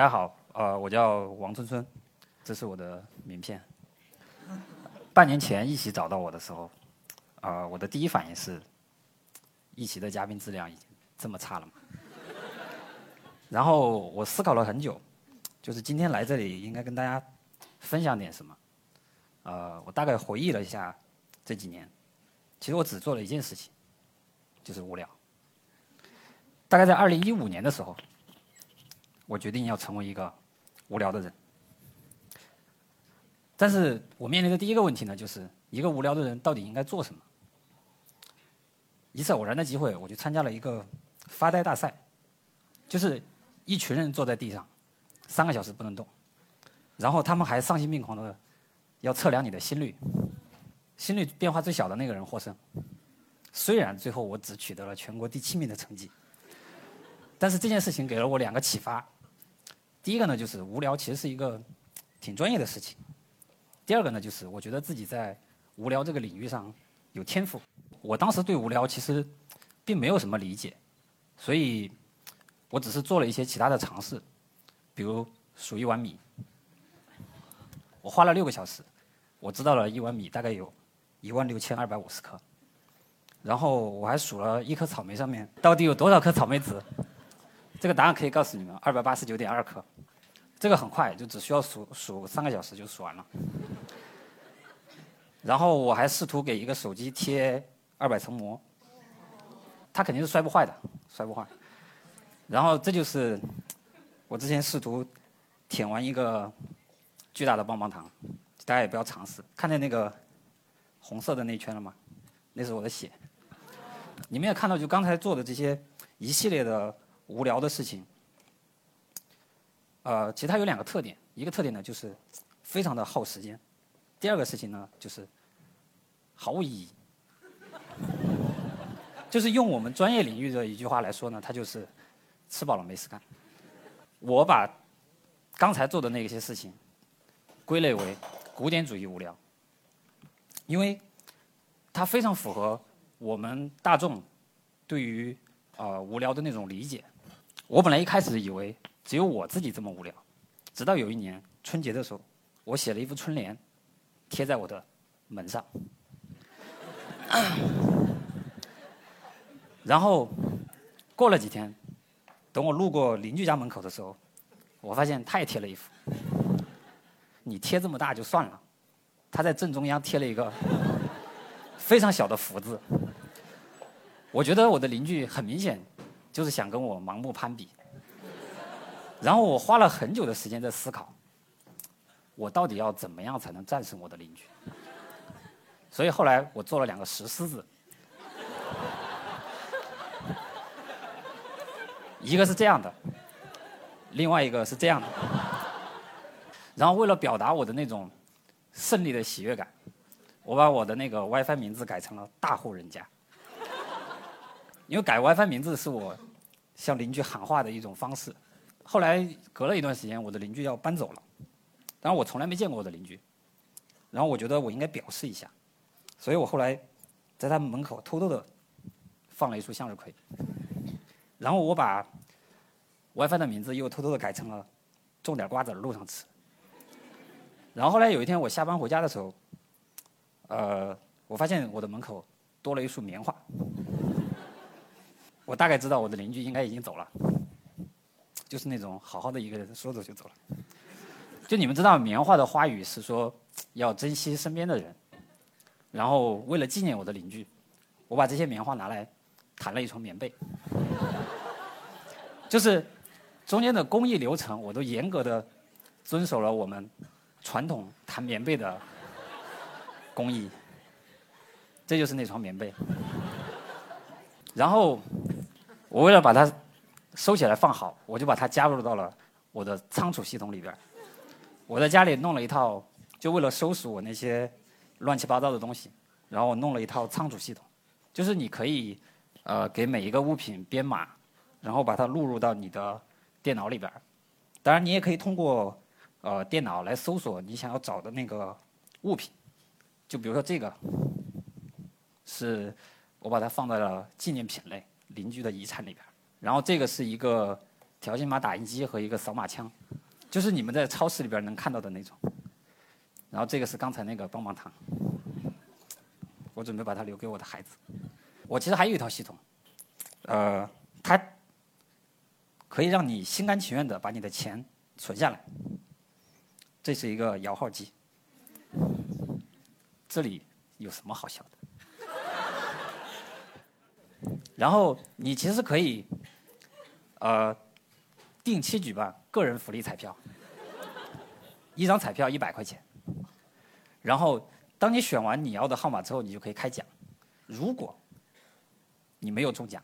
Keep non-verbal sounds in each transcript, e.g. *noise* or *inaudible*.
大家好，呃，我叫王春春，这是我的名片。半年前一起找到我的时候，啊，我的第一反应是，一起的嘉宾质量已经这么差了吗？然后我思考了很久，就是今天来这里应该跟大家分享点什么。呃，我大概回忆了一下这几年，其实我只做了一件事情，就是无聊。大概在二零一五年的时候。我决定要成为一个无聊的人，但是我面临的第一个问题呢，就是一个无聊的人到底应该做什么？一次偶然的机会，我去参加了一个发呆大赛，就是一群人坐在地上，三个小时不能动，然后他们还丧心病狂的要测量你的心率，心率变化最小的那个人获胜。虽然最后我只取得了全国第七名的成绩，但是这件事情给了我两个启发。第一个呢，就是无聊其实是一个 *tsk* 挺专业的事情。第二个呢，就是我觉得自己在无聊这个领域上有天赋。我当时对无聊其实并没有什么理解，所以我只是做了一些其他的尝试，比如数一碗米。我花了六个小时，我知道了一碗米大概有一万六千二百五十克。然后我还数了一颗草莓上面到底有多少颗草莓籽。这个答案可以告诉你们，二百八十九点二克，这个很快，就只需要数数三个小时就数完了。然后我还试图给一个手机贴二百层膜，它肯定是摔不坏的，摔不坏。然后这就是我之前试图舔完一个巨大的棒棒糖，大家也不要尝试。看见那个红色的那一圈了吗？那是我的血。你们也看到，就刚才做的这些一系列的。无聊的事情，呃，其实它有两个特点，一个特点呢就是非常的耗时间，第二个事情呢就是毫无意义，就是用我们专业领域的一句话来说呢，它就是吃饱了没事干。我把刚才做的那些事情归类为古典主义无聊，因为它非常符合我们大众对于呃无聊的那种理解。我本来一开始以为只有我自己这么无聊，直到有一年春节的时候，我写了一副春联，贴在我的门上。然后过了几天，等我路过邻居家门口的时候，我发现他也贴了一幅。你贴这么大就算了，他在正中央贴了一个非常小的福字。我觉得我的邻居很明显。就是想跟我盲目攀比，然后我花了很久的时间在思考，我到底要怎么样才能战胜我的邻居？所以后来我做了两个石狮子，一个是这样的，另外一个是这样的。然后为了表达我的那种胜利的喜悦感，我把我的那个 WiFi 名字改成了大户人家。因为改 WiFi 名字是我向邻居喊话的一种方式。后来隔了一段时间，我的邻居要搬走了，然后我从来没见过我的邻居，然后我觉得我应该表示一下，所以我后来在他们门口偷偷的放了一束向日葵，然后我把 WiFi 的名字又偷偷的改成了种点瓜子路上吃。然后后来有一天我下班回家的时候，呃，我发现我的门口多了一束棉花。我大概知道我的邻居应该已经走了，就是那种好好的一个人说走就走了。就你们知道棉花的花语是说要珍惜身边的人，然后为了纪念我的邻居，我把这些棉花拿来弹了一床棉被，就是中间的工艺流程我都严格的遵守了我们传统弹棉被的工艺，这就是那床棉被，然后。我为了把它收起来放好，我就把它加入到了我的仓储系统里边。我在家里弄了一套，就为了收拾我那些乱七八糟的东西，然后我弄了一套仓储系统，就是你可以呃给每一个物品编码，然后把它录入到你的电脑里边。当然，你也可以通过呃电脑来搜索你想要找的那个物品。就比如说这个，是我把它放在了纪念品类。邻居的遗产里边，然后这个是一个条形码打印机和一个扫码枪，就是你们在超市里边能看到的那种。然后这个是刚才那个棒棒糖，我准备把它留给我的孩子。我其实还有一套系统，呃，它可以让你心甘情愿的把你的钱存下来。这是一个摇号机，这里有什么好笑的？然后你其实可以，呃，定期举办个人福利彩票，一张彩票一百块钱。然后当你选完你要的号码之后，你就可以开奖。如果你没有中奖，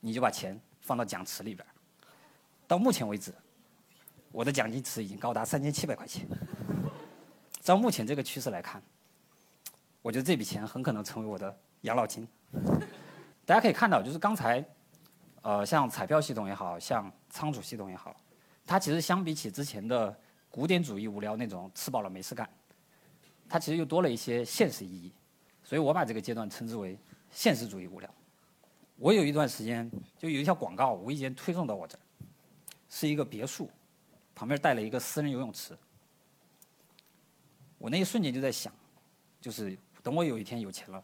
你就把钱放到奖池里边。到目前为止，我的奖金池已经高达三千七百块钱。照目前这个趋势来看，我觉得这笔钱很可能成为我的养老金。大家可以看到，就是刚才，呃，像彩票系统也好像仓储系统也好，它其实相比起之前的古典主义无聊那种吃饱了没事干，它其实又多了一些现实意义。所以我把这个阶段称之为现实主义无聊。我有一段时间就有一条广告无意间推送到我这儿，是一个别墅，旁边带了一个私人游泳池。我那一瞬间就在想，就是等我有一天有钱了，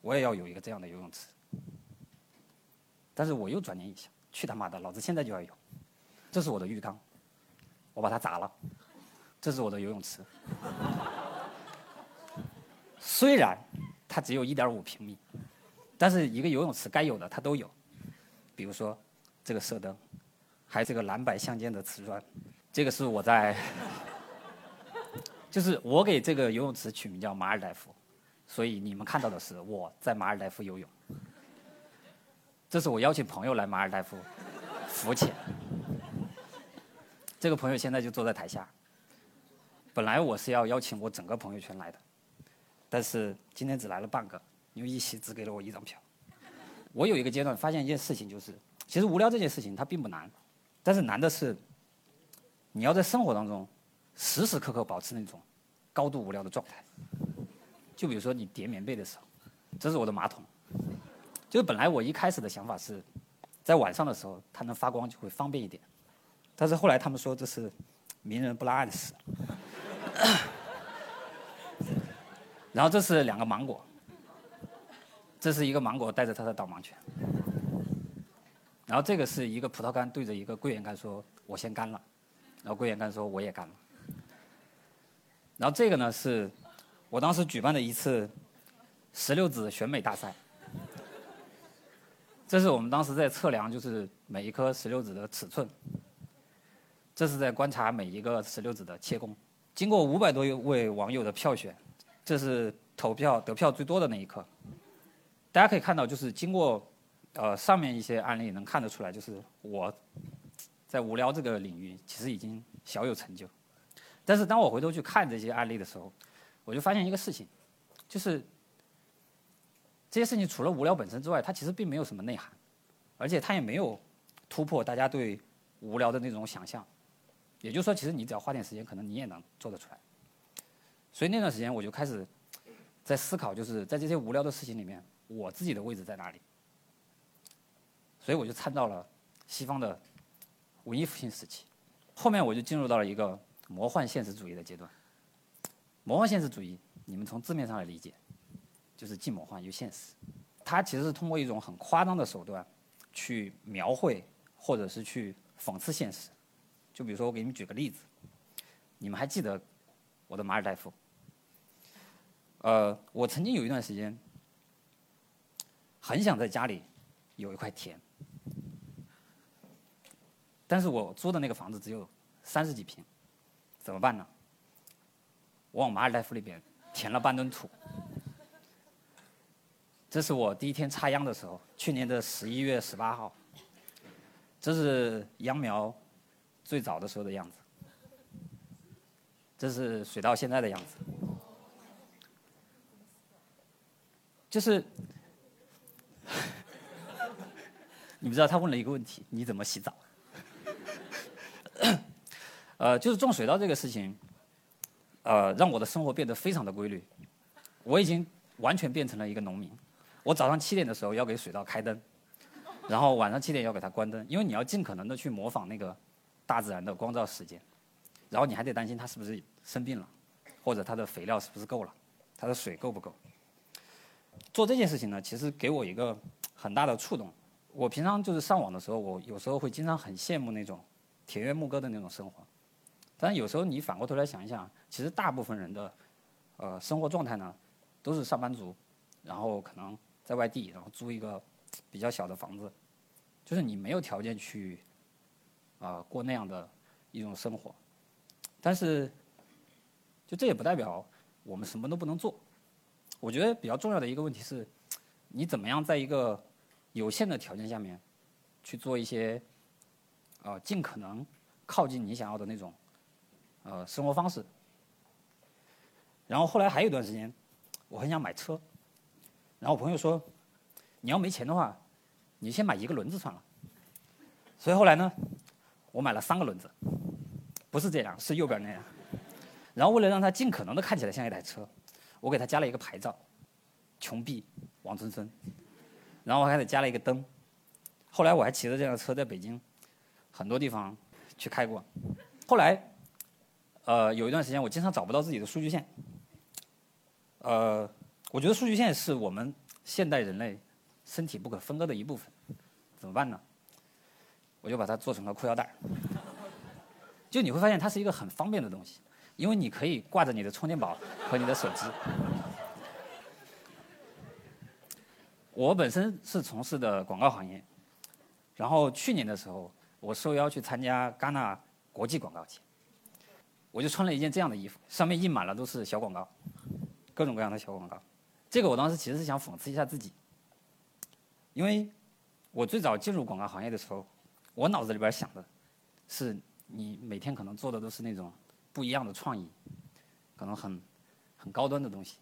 我也要有一个这样的游泳池。但是我又转念一想，去他妈的，老子现在就要有！这是我的浴缸，我把它砸了。这是我的游泳池，虽然它只有一点五平米，但是一个游泳池该有的它都有。比如说这个射灯，还有这个蓝白相间的瓷砖。这个是我在，*laughs* 就是我给这个游泳池取名叫马尔代夫，所以你们看到的是我在马尔代夫游泳。这是我邀请朋友来马尔代夫浮潜，这个朋友现在就坐在台下。本来我是要邀请我整个朋友圈来的，但是今天只来了半个，因为一席只给了我一张票。我有一个阶段发现一件事情，就是其实无聊这件事情它并不难，但是难的是你要在生活当中时时刻刻保持那种高度无聊的状态。就比如说你叠棉被的时候，这是我的马桶。就本来我一开始的想法是，在晚上的时候它能发光就会方便一点，但是后来他们说这是明人不拉暗使。然后这是两个芒果，这是一个芒果带着它的导盲犬，然后这个是一个葡萄干对着一个桂圆干说：“我先干了。”然后桂圆干说：“我也干了。”然后这个呢是我当时举办的一次石榴籽选美大赛。这是我们当时在测量，就是每一颗石榴籽的尺寸。这是在观察每一个石榴籽的切工。经过五百多位网友的票选，这是投票得票最多的那一颗。大家可以看到，就是经过呃上面一些案例能看得出来，就是我在无聊这个领域其实已经小有成就。但是当我回头去看这些案例的时候，我就发现一个事情，就是。这些事情除了无聊本身之外，它其实并没有什么内涵，而且它也没有突破大家对无聊的那种想象。也就是说，其实你只要花点时间，可能你也能做得出来。所以那段时间我就开始在思考，就是在这些无聊的事情里面，我自己的位置在哪里。所以我就参照了西方的文艺复兴时期，后面我就进入到了一个魔幻现实主义的阶段。魔幻现实主义，你们从字面上来理解。就是既魔幻又现实，它其实是通过一种很夸张的手段，去描绘或者是去讽刺现实。就比如说，我给你们举个例子，你们还记得我的马尔代夫？呃，我曾经有一段时间很想在家里有一块田，但是我租的那个房子只有三十几平，怎么办呢？我往马尔代夫里边填了半吨土。这是我第一天插秧的时候，去年的十一月十八号。这是秧苗最早的时候的样子，这是水稻现在的样子。就是，*laughs* 你不知道他问了一个问题：你怎么洗澡？*coughs* 呃，就是种水稻这个事情，呃，让我的生活变得非常的规律。我已经完全变成了一个农民。我早上七点的时候要给水稻开灯，然后晚上七点要给它关灯，因为你要尽可能的去模仿那个大自然的光照时间，然后你还得担心它是不是生病了，或者它的肥料是不是够了，它的水够不够。做这件事情呢，其实给我一个很大的触动。我平常就是上网的时候，我有时候会经常很羡慕那种田园牧歌的那种生活。但有时候你反过头来想一想，其实大部分人的呃生活状态呢，都是上班族，然后可能在外地，然后租一个比较小的房子，就是你没有条件去啊过那样的一种生活。但是，就这也不代表我们什么都不能做。我觉得比较重要的一个问题是，你怎么样在一个有限的条件下面去做一些啊尽可能靠近你想要的那种。呃，生活方式。然后后来还有一段时间，我很想买车，然后我朋友说，你要没钱的话，你先买一个轮子算了。所以后来呢，我买了三个轮子，不是这样，是右边那样。然后为了让它尽可能的看起来像一台车，我给它加了一个牌照，穷逼王春春。然后我还得加了一个灯。后来我还骑着这辆车在北京很多地方去开过。后来。呃，有一段时间我经常找不到自己的数据线。呃，我觉得数据线是我们现代人类身体不可分割的一部分，怎么办呢？我就把它做成了裤腰带。就你会发现它是一个很方便的东西，因为你可以挂着你的充电宝和你的手机。我本身是从事的广告行业，然后去年的时候我受邀去参加戛纳国际广告节。我就穿了一件这样的衣服，上面印满了都是小广告，各种各样的小广告。这个我当时其实是想讽刺一下自己，因为我最早进入广告行业的时候，我脑子里边想的是，你每天可能做的都是那种不一样的创意，可能很很高端的东西。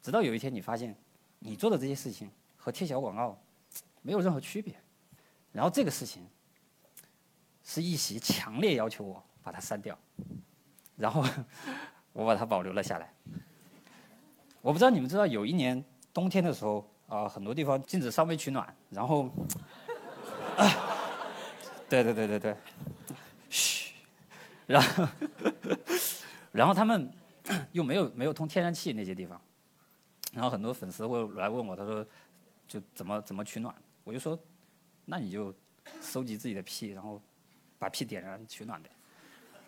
直到有一天你发现，你做的这些事情和贴小广告没有任何区别，然后这个事情是一席强烈要求我把它删掉。然后 *laughs* 我把它保留了下来。我不知道你们知道，有一年冬天的时候啊，很多地方禁止烧煤取暖，然后，*laughs* 对对对对对，嘘，然后然后他们又没有没有通天然气那些地方，然后很多粉丝会来问我，他说就怎么怎么取暖？我就说，那你就收集自己的屁，然后把屁点燃取暖呗。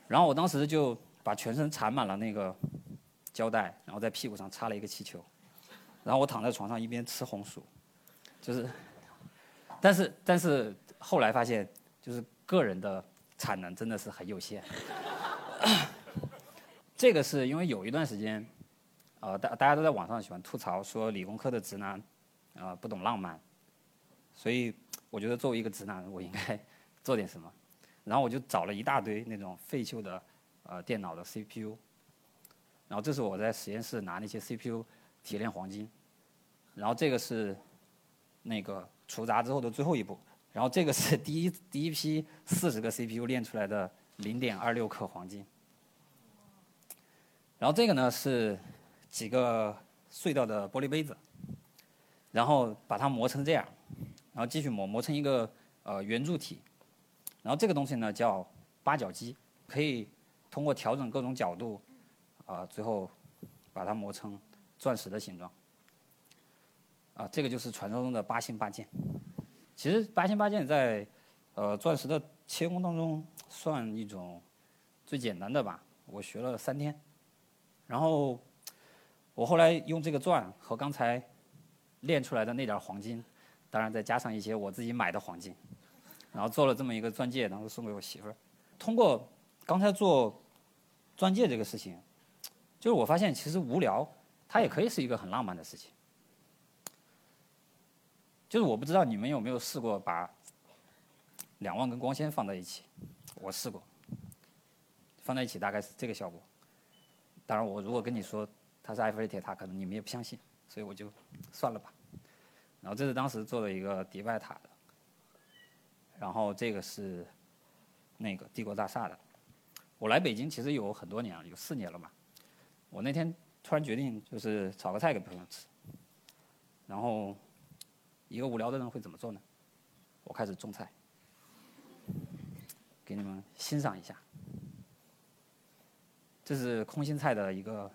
然后我当时就。把全身缠满了那个胶带，然后在屁股上插了一个气球，然后我躺在床上一边吃红薯，就是，但是但是后来发现，就是个人的产能真的是很有限。*clears throat* 这个是因为有一段时间，呃，大大家都在网上喜欢吐槽说理工科的直男，啊，不懂浪漫，所以我觉得作为一个直男，我应该 *laughs* 做点什么，然后我就找了一大堆那种废旧的。呃，电脑的 CPU，然后这是我在实验室拿那些 CPU 提炼黄金，然后这个是那个除杂之后的最后一步，然后这个是第一第一批四十个 CPU 炼出来的零点二六克黄金，然后这个呢是几个碎掉的玻璃杯子，然后把它磨成这样，然后继续磨磨成一个呃圆柱体，然后这个东西呢叫八角机，可以。通过调整各种角度，啊，最后把它磨成钻石的形状。啊，这个就是传说中的八星八件。其实八星八件在呃钻石的切工当中算一种最简单的吧。我学了三天，然后我后来用这个钻和刚才练出来的那点黄金，当然再加上一些我自己买的黄金，然后做了这么一个钻戒，然后送给我媳妇儿。通过刚才做。钻戒这个事情，就是我发现其实无聊，它也可以是一个很浪漫的事情。就是我不知道你们有没有试过把两万根光纤放在一起，我试过，放在一起大概是这个效果。当然，我如果跟你说它是埃菲尔铁塔，可能你们也不相信，所以我就算了吧。然后这是当时做的一个迪拜塔的，然后这个是那个帝国大厦的。我来北京其实有很多年了，有四年了嘛。我那天突然决定，就是炒个菜给朋友吃。然后，一个无聊的人会怎么做呢？我开始种菜，给你们欣赏一下。这是空心菜的一个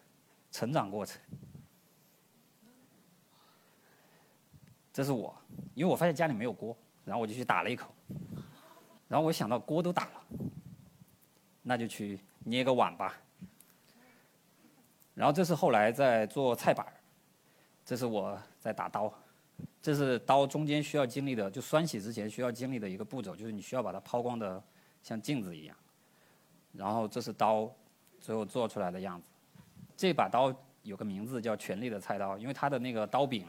成长过程。这是我，因为我发现家里没有锅，然后我就去打了一口，然后我想到锅都打了，那就去捏个碗吧。然后这是后来在做菜板这是我在打刀，这是刀中间需要经历的，就酸洗之前需要经历的一个步骤，就是你需要把它抛光的像镜子一样。然后这是刀。最后做出来的样子，这把刀有个名字叫《权力的菜刀》，因为它的那个刀柄，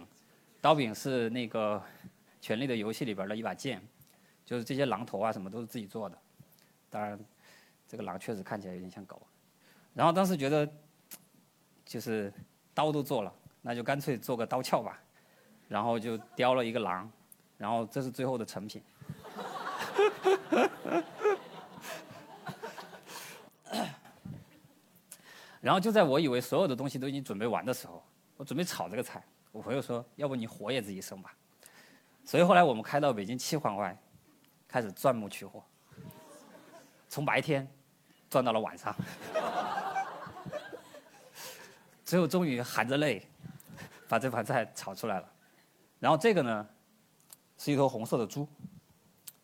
刀柄是那个《权力的游戏》里边的一把剑，就是这些狼头啊什么都是自己做的。当然，这个狼确实看起来有点像狗。然后当时觉得，就是刀都做了，那就干脆做个刀鞘吧。然后就雕了一个狼，然后这是最后的成品。*coughs* 然后就在我以为所有的东西都已经准备完的时候，我准备炒这个菜。我朋友说：“要不你火也自己生吧。”所以后来我们开到北京七环外，开始钻木取火，从白天钻到了晚上，最后终于含着泪 *laughs* 把这盘菜炒出来了。然后这个呢，是一头红色的猪。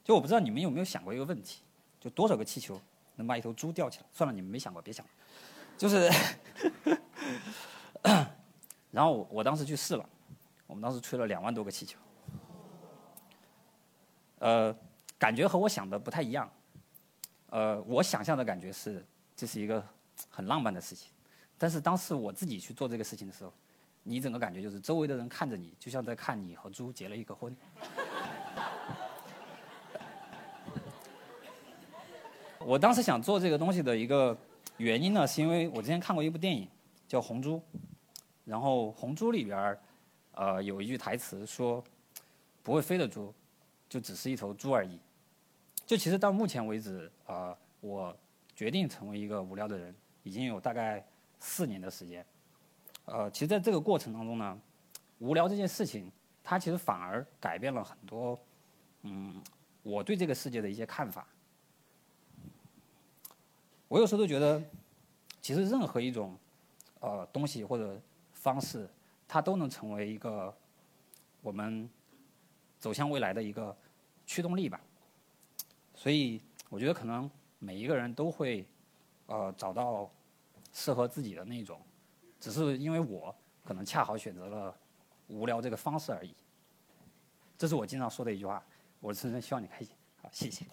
就我不知道你们有没有想过一个问题：就多少个气球能把一头猪吊起来？算了，你们没想过，别想了。就是，*coughs* 然后我我当时去试了，我们当时吹了两万多个气球，呃，感觉和我想的不太一样，呃，我想象的感觉是这是一个很浪漫的事情，但是当时我自己去做这个事情的时候，你整个感觉就是周围的人看着你，就像在看你和猪结了一个婚。*laughs* 我当时想做这个东西的一个。原因呢，是因为我之前看过一部电影叫《红猪》，然后《红猪》里边儿，呃，有一句台词说：“不会飞的猪，就只是一头猪而已。”就其实到目前为止，啊，我决定成为一个无聊的人，已经有大概四年的时间。呃，其实在这个过程当中呢，无聊这件事情，它其实反而改变了很多，嗯，我对这个世界的一些看法。我有时候都觉得，其实任何一种，呃，东西或者方式，它都能成为一个我们走向未来的一个驱动力吧。所以，我觉得可能每一个人都会，呃，找到适合自己的那种，只是因为我可能恰好选择了无聊这个方式而已。这是我经常说的一句话，我真正希望你开心。好，谢谢。